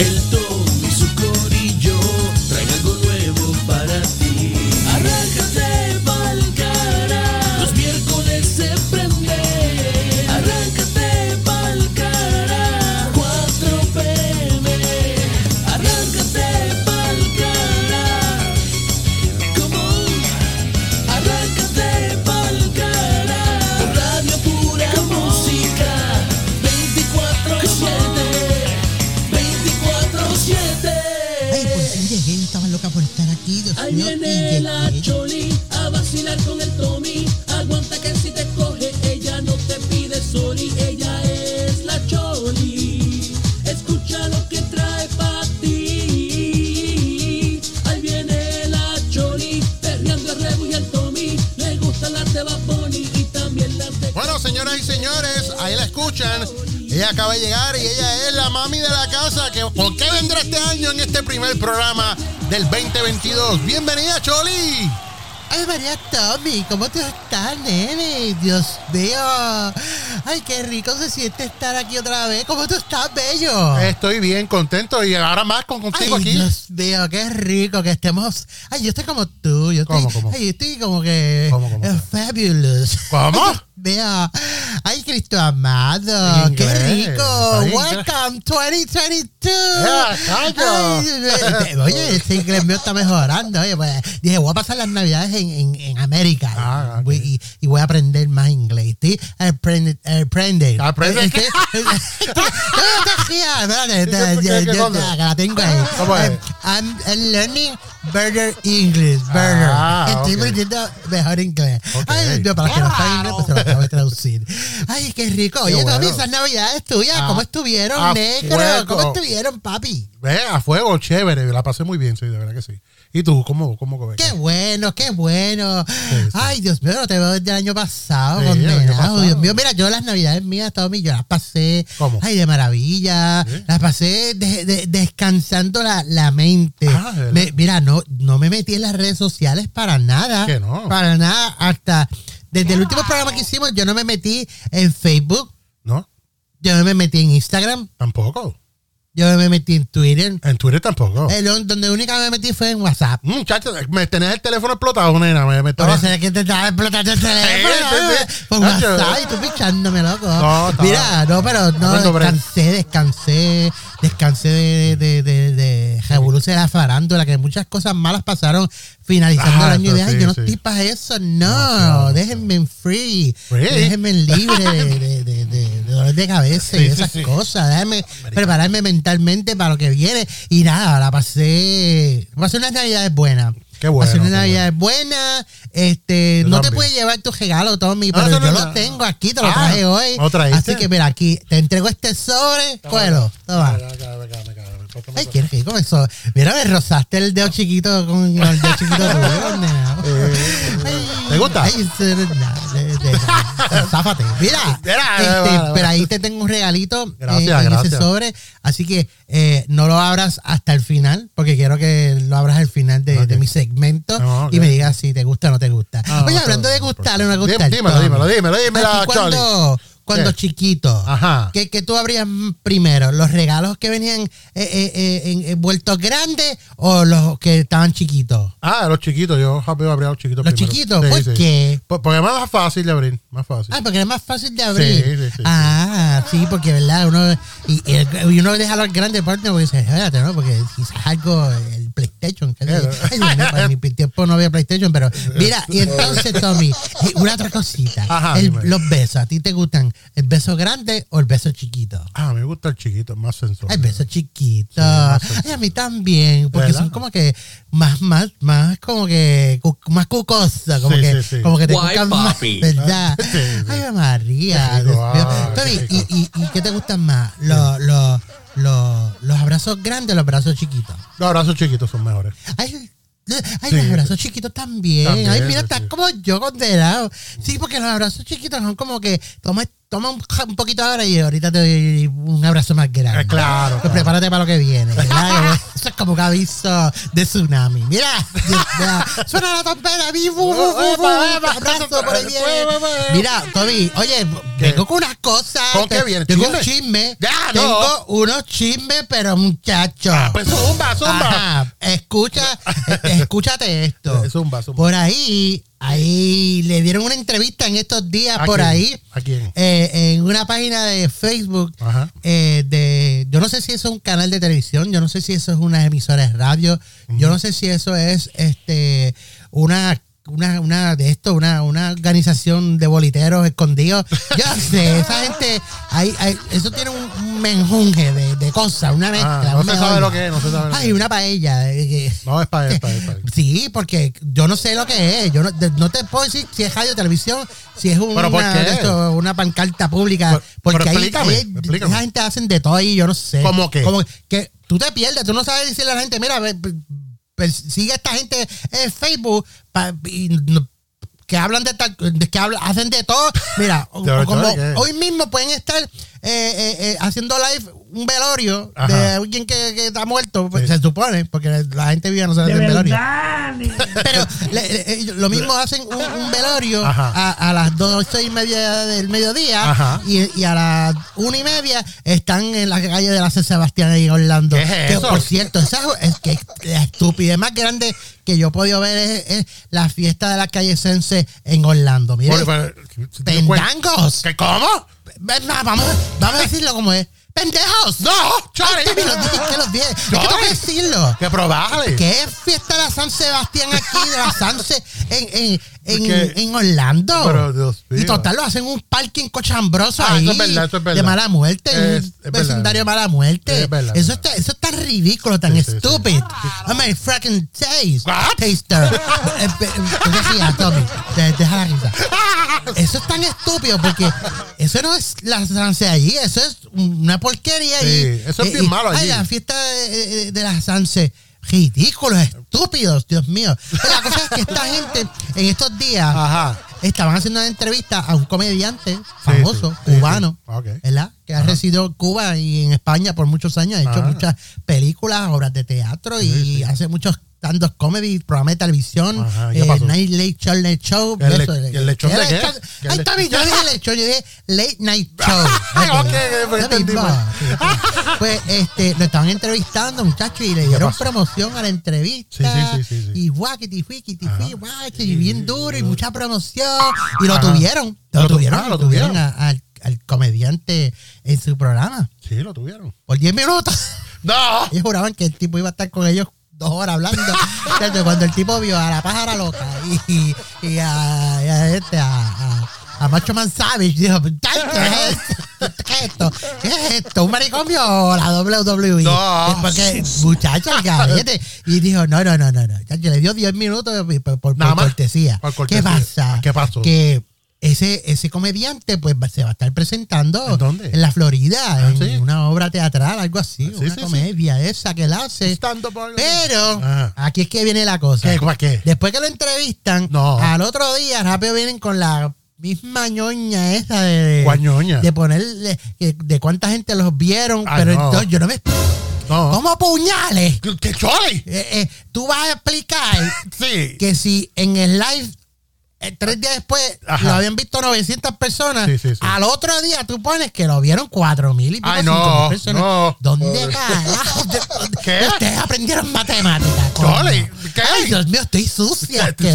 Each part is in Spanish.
El Tommy Ahí viene la. Choli a vacilar con el Tommy. Aguanta que si te coge, ella no te pide sorry. Ella es la Choli. Escucha lo que trae para ti. Ahí viene la Choli, perreando el Rebu y el Tommy. Le gustan las de Bad Bunny y también las de. Bueno, señoras y señores, ahí la escuchan. Ella acaba de llegar y ella es la mami de la casa. Que, ¿Por qué vendrá este año en este primer programa del 2022? Bienvenida, Choli. Ay, María Tommy, ¿cómo tú estás, nene? Dios mío. Ay, qué rico se siente estar aquí otra vez. ¿Cómo tú estás, bello? Estoy bien contento y ahora más con contigo Ay, aquí. Dios mío, qué rico que estemos. Ay, yo estoy como tú. Yo estoy, ¿Cómo, cómo? Ay, yo estoy como que. ¿Cómo, cómo? eh, fabulous. ¿Cómo? Vea. Ay, Cristo amado. Qué rico. Welcome 2022. Ya, callo. Ay, eh, oye, ese inglés mío está mejorando. Oye, pues, dije, voy a pasar las navidades en, en, en América. Ah, y, y voy a aprender más inglés. Estoy aprende-. ¿Aprende. Eh, I'm learning better English. Better. Ah, Estoy ok. aprendiendo mejor inglés. Ay, Dios para los que no saben inglés, pues se lo acabo de traducir. Ay, qué rico. Oye, bueno. Tommy, esas navidades tuyas, Ah, ¿cómo estuvieron, negro? fuego. ¿Cómo estuvieron, papi? Ve, a fuego, chévere. La pasé muy bien, sí, de verdad que sí. ¿Y tú, cómo, cómo ves? Qué bueno, qué bueno. sí. Ay, Dios mío, no te veo desde el año pasado, Sí, año condenado. pasado. Dios mío, mira, yo las navidades mías, Tommy, yo las pasé. ¿Cómo? Ay, de maravilla. Las pasé de- de- descansando la, la mente. Ah, mira, no, no me metí en las redes sociales para nada. ¿Que no? Para nada. Hasta desde el último programa que hicimos, yo no me metí en Facebook. ¿No? Yo no me metí en Instagram. Tampoco. Yo no me metí en Twitter. En Twitter tampoco. Lo- donde única me metí fue en WhatsApp. Muchachos, me tenés el teléfono explotado, nena. Me, me Por estaba- eso es que te estaba explotando el teléfono. Sí, sí, sí. Por. WhatsApp y tú pichándome, loco. No, Mira, no, pero no, por descansé, descansé, descansé de, de, de, de Revolución de la farándula, que muchas cosas malas pasaron finalizando Ah, el año. Y sí, yo no estoy para eso, No, no. claro, déjenme en free. Free. Déjenme en libre de, de, de, de- de dolor de cabeza y Sí, sí, esas sí. cosas. Déjenme prepararme mentalmente para lo que viene. Y nada, la pasé. Pasé unas navidades buenas. Qué bueno, Pasé unas navidades buenas. Este, Yo no te puedes llevar tu regalo, Tommy, pero eso no yo nada. tengo aquí, te lo Ah, traje hoy. Así que mira, aquí te entrego este sobre. Cógelo, toma. Ay, qué rico eso. Mira, me rozaste el dedo chiquito con el dedo chiquito. Ay, ¿Te gusta? Ay, de- Záfate. Mira, Mira, este, vale. pero ahí te tengo un regalito eh, Gracias, en gracias. ese sobre. Así que eh, no lo abras hasta el final, porque quiero que lo abras al final de, Ok. de mi segmento No, ok. y me digas si te gusta o no te gusta. Ah, Oye, hablando de no, gustarle o no gustar. dímelo, Tommy, dímelo, dímelo, dímelo, a ti Charlie. cuando, cuando ¿Qué? chiquito, Ajá. ¿qué, qué tú abrías primero? ¿Los regalos que venían eh, eh, eh, en- envueltos grandes o los que estaban chiquitos? Ah, los chiquitos. Yo rápido abría los chiquitos Los primero. chiquitos, Sí, ¿por sí. qué? Por- Porque es más fácil de abrir. Más fácil. Ah, porque es más fácil de abrir. Sí, ah, sí, porque verdad, uno y, y uno deja los grandes partes porque dice, espérate, ¿no? Porque quizás algo, el PlayStation. Ay, mío, para mi tiempo no había PlayStation, pero mira, y entonces, Tommy, una otra cosita. Ajá, El- los besos, ¿a ti te gustan el beso grande o el beso chiquito? Ah, me gusta el chiquito, más sensual. Ay, beso chiquito. Sí. Ay, a mí también, porque ¿Verdad? son como que más, más, más como que cu- más cucosa, como Sí, que, sí, sí. como que te Guay, más. ¿verdad? Sí, sí. Ay, María. Qué rico, Dios mío. ay, Tommy, qué ¿y, y, y qué te gustan más? ¿Los, los, los, los abrazos grandes o los abrazos chiquitos? Los abrazos chiquitos son mejores. Ay, ay Sí. los abrazos chiquitos también. También, Ay, mira, sí, estás como yo condenado. Sí, porque los abrazos chiquitos son como que, toma, toma un, un poquito ahora y ahorita te doy un abrazo más grande. Eh, claro, Pues claro. prepárate para lo que viene. Eso es como un aviso de tsunami. Mira, suena la trompeta. bu, abrazo por ahí viene. Mira, Toby, oye, vengo con unas cosas. ¿Con qué viene? Tengo un chisme. Ya, no. Tengo unos chismes, pero muchachos. Pues zumba, zumba. Ajá, escucha, escúchate esto. Zumba, zumba. Por ahí, ahí le dieron una entrevista en estos días ¿A por quién? ahí. ¿A quién? eh, en una página de Facebook Ajá. eh, de yo no sé si eso es un canal de televisión, yo no sé si eso es una emisora de radio, yo no sé si eso es este una una, una de esto, una, una organización de boliteros escondidos. Yo no sé, esa gente, hay, hay- eso tiene un, un menjunje de, de cosas, una mezcla. Ah, no un se sabe lo que es, no se sabe lo Ay, que es. una paella. eh, que- No, es él, es él. Sí, porque yo no sé lo que es. Yo no, de- no te puedo decir si es radio televisión, si es una, ¿Pero por qué? de esto, una pancarta pública. Pero- porque pero explícame, ahí explícame. esa gente hacen de todo ahí, yo no sé. ¿Cómo qué? Como que tú te pierdes, tú no sabes decirle a la gente, mira, sigue a esta gente en Facebook pa- y que hablan de tal, que hablan, hacen de todo. Mira, o- ¿De o verdad como qué? hoy mismo pueden estar eh, eh, eh, haciendo live un velorio de alguien que, que está muerto, pues, Sí. se supone, porque la gente vive no sabe De del velorio. Pero le- le- ellos lo mismo hacen un, un velorio Ajá. a, a las doce y media del mediodía Ajá. y, y a las una y media están en la calle de la San Sebastián ahí en Orlando. ¿Qué es que eso? por cierto, esa es que la estupidez más grande que yo he podido ver es, es la fiesta de la calle Sense en Orlando. Mire, Por- por- si te cuento- pendangos. ¿Qué, ¿Cómo? Ven, va, Vamos, vamos a decirlo como es. ¡Pendejos! No, Chori. Te- los dije, que los dije. Es que tengo que decirlo. Que probable. ¿Qué fiesta de la San Sebastián aquí, de la Sanse en, en, en, en Orlando? Pero, Dios mío. Y total, lo hacen un parking cochambroso Ah, ahí. eso es verdad, eso es verdad. De mala muerte, Es- un es verdad. vecindario de mala muerte. Es verdad, eso, está, eso es tan ridículo, tan Sí, sí, sí. estúpido. I'm a fucking taste. What? Taster. Eh, eh, ¿Qué decía, Tommy? De- Deja la risa. Eso es tan estúpido porque eso no es la Sanse allí, eso es una porquería Sí, eso es bien y- malo Ay, allí. la fiesta de, de- de la Sanse. Ridículos, estúpidos, Dios mío. Pero la cosa es que esta gente en estos días Ajá. estaban haciendo una entrevista a un comediante famoso, sí, sí, cubano, sí. ¿verdad? Que ha residido en Cuba y en España por muchos años, ha hecho Ajá. muchas películas, obras de teatro y hace muchos stand programas de televisión, Ajá, ¿qué eh? Night Late Show, Late Show. ¿El eso, el lechón de qué? le- está bien, yo dije yo dije Late Night Show. Ah, ok, pues. Pues este, lo estaban entrevistando, muchachos, y le dieron promoción a la entrevista. Sí, sí, sí. Y guaquiti, fuiquiti, guachi, y bien duro y mucha promoción. Y lo Ajá. tuvieron, lo, Lo tu- tuvieron, ah, lo tuvieron al, al comediante en su programa Sí, lo tuvieron. por 10 minutos. No. Ellos juraban que el tipo iba a estar con ellos dos horas hablando. Entonces, cuando el tipo vio a la pájara loca y, y a, y a este, a, a, Macho Man Savage, dijo, "Ay, ¿qué es esto? ¿Qué es esto? ¿Qué es esto? ¿Un manicomio o la WWE? No. Porque, muchacho, el garete. Y dijo, no, no, no, no, no. Le dio 10 minutos por, cortesía. Por cortesía. ¿Qué pasa? ¿Qué pasó? Que ese, ese comediante pues va- se va a estar presentando ¿En dónde? en la Florida, Ah, en sí. una obra teatral, algo así, Sí, una sí, comedia esa que él hace. Pero Ajá. aquí es que viene la cosa. ¿Qué? ¿Para qué? Después que lo entrevistan, No. al otro día rápido vienen con la misma ñoña esa de, ¿Cuál ñoña? de ponerle de cuánta gente los vieron, Ay, pero no. entonces yo no me No. ¿Cómo puñales? ¿Qué- ¿Qué chole? Eh, eh, tú vas a explicar Sí. que si en el live eh, tres días después Ajá. lo habían visto 900 personas, Sí, sí, sí. al otro día tú pones que lo vieron 4 mil y pico, Ay, 5,000 no, personas. no. ¿Dónde carajo? ¿De- ¿Qué? Ustedes aprendieron matemáticas. ¿qué? Ay, Dios mío, estoy sucia. Sí,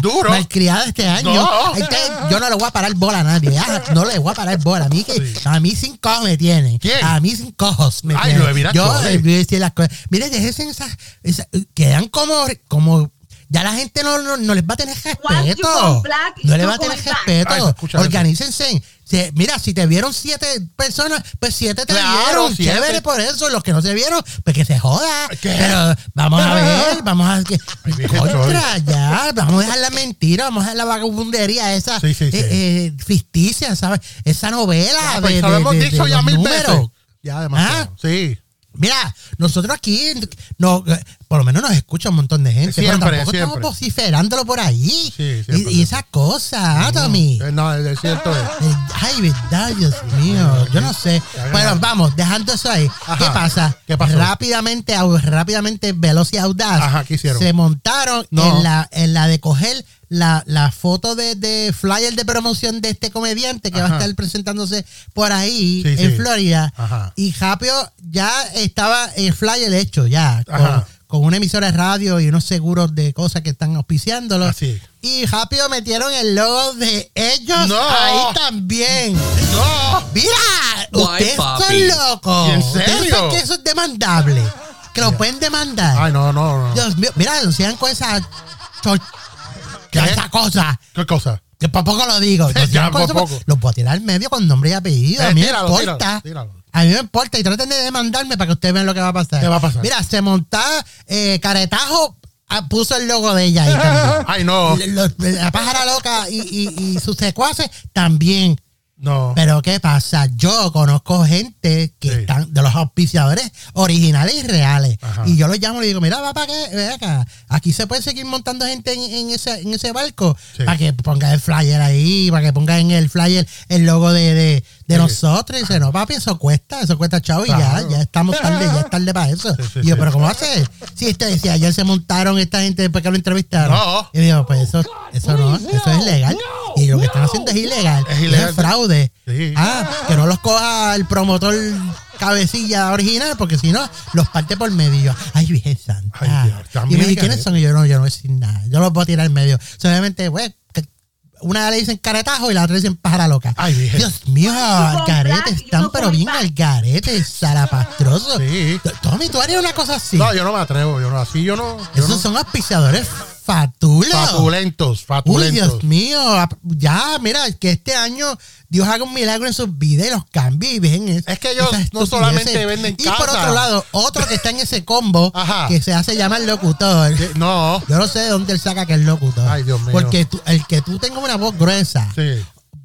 duro. Malcriada este año. No. Ay, usted- yo no le voy a parar bola a nadie. ya, no le voy a parar bola. A mí, que, a mí sin cojos me tienen. ¿Quién? A mí sin cojos me Ay, tienen. lo yo Chole. eh, voy a decir las cosas. Mire, déjense esas, esas- Quedan como, como. Ya la gente no, no, no les va a tener respeto. No les va a tener respeto. Ay. Organícense. Si- mira, si te vieron siete personas, pues siete te Claro, vieron. siete. Chévere por eso. Los que no se vieron, pues que se joda. ¿Qué? Pero vamos a ver, vamos a que vieja contra ya, vamos a dejar la mentira, vamos a dejar la vagabundería esa Sí, sí, sí. eh, eh, ficticia, ¿sabes? Esa novela Ya, de, pues, de- hemos dicho ya mil números. veces. Ya, demasiado. Ah. Sí. Mira, nosotros aquí, no, por lo menos nos escucha un montón de gente. Siempre, pero tampoco siempre. estamos vociferándolo por ahí. Sí, y, y esas cosas, ¿ah, Tommy? Eh, No, es cierto es. Eh, Ay, verdad, Dios mío. Yo no sé. Bueno, vamos, dejando eso ahí. Ajá. ¿Qué pasa? ¿Qué pasó? Rápidamente, rápidamente, Veloz y Audaz Ajá, ¿qué hicieron? se montaron No. en, la, en la de coger la, la foto de, de flyer de promoción de este comediante que va a estar presentándose por ahí Sí, en sí. Florida. Ajá. Y Japio ya estaba el flyer hecho ya. Con. Con una emisora de radio y unos seguros de cosas que están auspiciándolo. Así. Y rápido metieron el logo de ellos No. ahí también. ¡No! Mira, ustedes son locos. ¿En ¿Ustedes serio? saben que eso es demandable? Que lo pueden demandar. Ay, no, no, no. Dios mío, mira, denuncian con esa, ¿Qué? esa cosa. ¿Qué cosa? Que por poco lo digo. Ya, por poco. Lo puedo tirar al medio con nombre y apellido. Eh, a mí tíralo, me importa. tíralo, tíralo. A mí me importa. Y traten de demandarme para que ustedes vean lo que va a pasar. ¿Qué va a pasar? Mira, se monta eh, Caretajo. ah, Puso el logo de ella ahí también. Ay, no. La pájara loca y, y- y sus secuaces también. No. Pero ¿qué pasa? Yo conozco gente que Sí. están de los auspiciadores originales y reales. Ajá. Y yo los llamo y digo, mira, qué, ven acá. Aquí se puede seguir montando gente en, en ese, en ese barco. Sí. Para que ponga el flyer ahí, para que ponga en el flyer el logo de, de, de Sí. nosotros. Y dice, no, papi, eso cuesta, eso cuesta chavo. Y Claro. ya, ya estamos tarde, ya es tarde para eso. Sí, sí, y yo, sí. pero ¿cómo hace? Si este decía, ayer se montaron esta gente después que lo entrevistaron. No. Y digo, pues eso, eso no, eso es ilegal. Y lo que están haciendo es ilegal. Es ilegal. Es fraude. Sí. Ah, que no los coja el promotor cabecilla original, porque si no, los parte por medio. Ay, Virgen Santa. Ay, Dios, y me que ¿quiénes son? Y yo no, yo no voy a decir nada. Yo los voy a tirar en medio. Solamente, pues, una le dicen caretajo y la otra le dicen pájara loca. Ay, Virgen. Dios mío, al garete están, pero bien al garete, salapastroso. Sí. Tommy, tú harías una cosa así. No, yo no me atrevo. Yo no, así yo no. Yo Esos no. son auspiciadores fatulos. Fatulentos, Uy, fatulentos. Dios mío, ap- ya, mira, que este año Dios haga un milagro en sus vidas y los cambie y ven es- Es que ellos no solamente venden Y por otro lado, otro que está en ese combo, Ajá. que se hace llamar locutor. No. Yo no sé de dónde él saca que es locutor. Ay, Dios mío. Porque tú- el que tú tengas una voz gruesa Sí.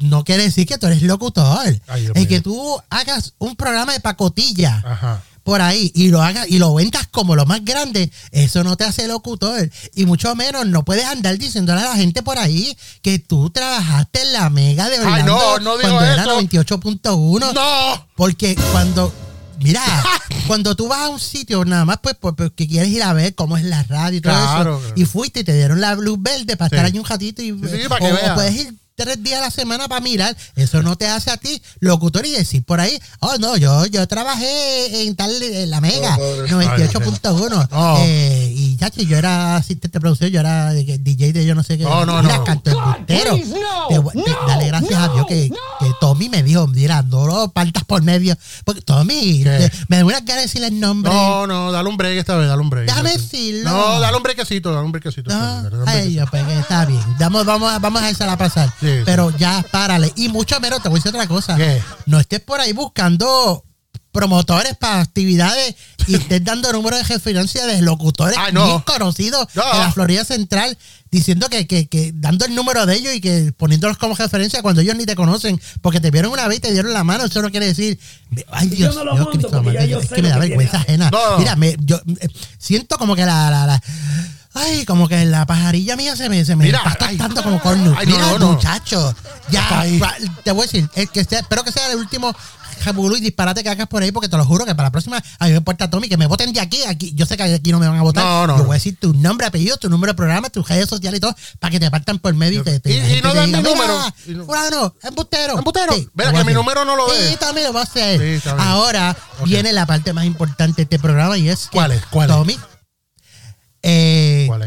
no quiere decir que tú eres locutor. Ay, Dios el que tú hagas un programa de pacotilla Ajá. Por ahí y lo hagas y lo vendas como lo más grande, eso no te hace locutor. Y mucho menos no puedes andar diciéndole a la gente por ahí que tú trabajaste en la mega de Ay, Orlando no, no digo cuando era eso. 98.1. No. Porque cuando, mira, cuando tú vas a un sitio nada más pues por- porque quieres ir a ver cómo es la radio y todo Claro, eso, claro. y fuiste y te dieron la luz verde para Sí. estar allí un ratito y Sí, sí, para que o- veas. o puedes ir tres días a la semana para mirar, eso no te hace a ti locutor y decir por ahí, oh no, yo, yo trabajé en tal, en la mega, 98.1, No. eh, y ya yo era asistente de producción, yo era DJ de yo no sé qué, No, no, mira, no. canto embustero. Te- te- dale gracias a Dios que, que Tommy me dijo, mira, no lo partas por medio, porque Tommy, me da una de decirle el nombre. No, no, dale un break esta vez, dale un break. Déjame decirlo. No, dale un brequecito, dale un brequecito. No, dale un ay, yo, pues que está bien. Vamos, vamos, a- vamos a dejarla pasar. Sí, sí. Pero ya, párale. Y mucho menos, te voy a decir otra cosa. ¿Qué? No estés por ahí buscando promotores para actividades y estés dando números de referencia de locutores Ay, no. bien conocidos No. de la Florida Central diciendo que, que, que dando el número de ellos y que poniéndolos como referencia cuando ellos ni te conocen porque te vieron una vez y te dieron la mano eso no quiere decir ay Dios yo no lo mío monto Cristo yo es que me da vergüenza ajena No. mira me, yo eh, siento como que la, la, la Ay, como que la pajarilla mía se me, se me Mira, está ay. como cornu. Ay, no, Mira, no, no. muchacho. Ya, te voy a decir, el que sea, espero que sea el último jabulú y disparate que hagas por ahí, porque te lo juro que para la próxima, a mí me importa Tommy, que me voten de aquí, aquí. Yo sé que aquí no me van a votar. No, no, Yo voy a decir tu nombre, apellido, tu número de programa, tus redes sociales y todo, para que te partan por medio y te, te- Y- no dan mi "Mira, número". Fulano, embustero. Embustero. Sí, Mira que mi número no lo Sí, ve. también lo voy a hacer. Sí. Ahora viene la parte más importante de este programa y es ¿Cuál es? ¿Cuál es? Tommy,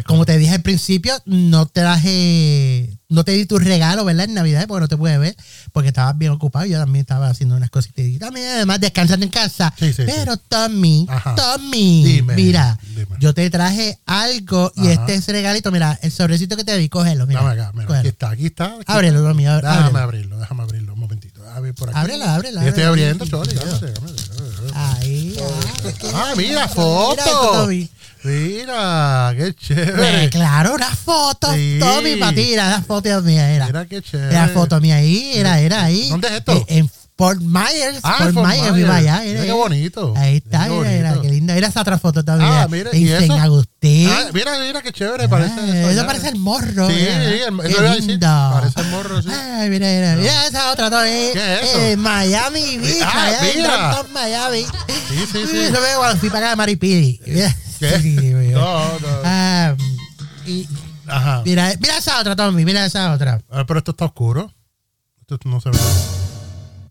como te dije al principio, no traje, no te di tu regalo, ¿verdad? En Navidad, porque no te pude ver, porque estabas bien ocupado. Yo también estaba haciendo unas cositas y también, además, descansando en casa. Sí, sí, Pero Tommy, Ajá. Tommy, Dime, mira, dime. yo te traje algo y Ajá. este es regalito, mira, el sobrecito que te di, cógelo, mira. Dame acá, mira, cógelo. aquí está, aquí está. aquí Ábrelo, está. Tommy, ábrelo. Déjame abrirlo, déjame abrirlo un momentito. A ver, por aquí. Ábrelo, ábrelo, Yo estoy abriendo. Ahí, ah, Ah, mira, Mira eso, foto. Tommy. Mira, qué Eh, chévere. claro, una foto, Sí. Tommy, para ti, era la foto mía, era. Mira qué chévere. Era foto mía ahí, era, era ahí. ¿Dónde es esto? Eh, en, Fort Myers. Ah, Fort Fort Myers, Myers. allá. Mira qué bonito. Ahí está, Mira mira, mira, qué linda. Mira esa otra foto también. Ah, mira, en ¿y San eso? Agustín. Ah, mira, mira qué chévere parece Ah, eso. eso allá. parece el morro. Sí, sí, el- Qué eso decir, lindo. parece el morro, sí. Ay, mira, mira, mira esa otra también. ¿Qué es eso? Eh, Miami Beach. Ah, allá mira. Miami. Sí, sí, sí. Eso me cuando fui para acá de Maripiri. Mira. ¿Qué? Sí, mira. No, no. Ah, y Ajá. mira, mira esa otra, Tommy, mira esa otra. Ah, pero esto está oscuro. Esto no se ve.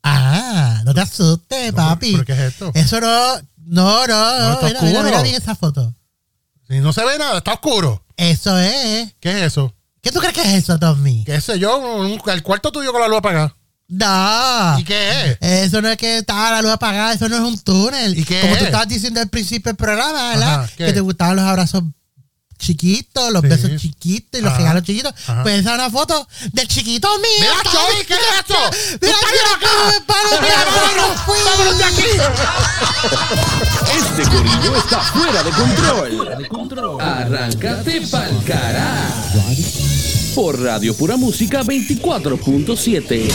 Ah, no te asustes, papi. ¿Pero qué es esto? Eso no, no, no, No, está mira, mira, oscuro. mira bien esa foto. Si no se ve nada, está oscuro. Eso es. ¿Qué es eso? ¿Qué tú crees que es eso, Tommy? ¿Qué sé yo? Un- el cuarto tuyo con la luz apagada. No. ¿Y qué es? Eso no es que estaba la luz apagada, eso no es un túnel. ¿Y qué Como tú es? estabas diciendo al principio del programa, ¿verdad? Ajá, que te gustaban los abrazos chiquitos, los Sí. besos chiquitos y los Ajá. regalos chiquitos. Ajá. Pues esa es una foto del chiquito mío. ¡Mira. Choy! ¿Qué es esto? ¡Tú Mira, mira, de aquí! Este corillo está fuera de control. Arráncate pa'l carajo. Por Radio Pura Música 24.7.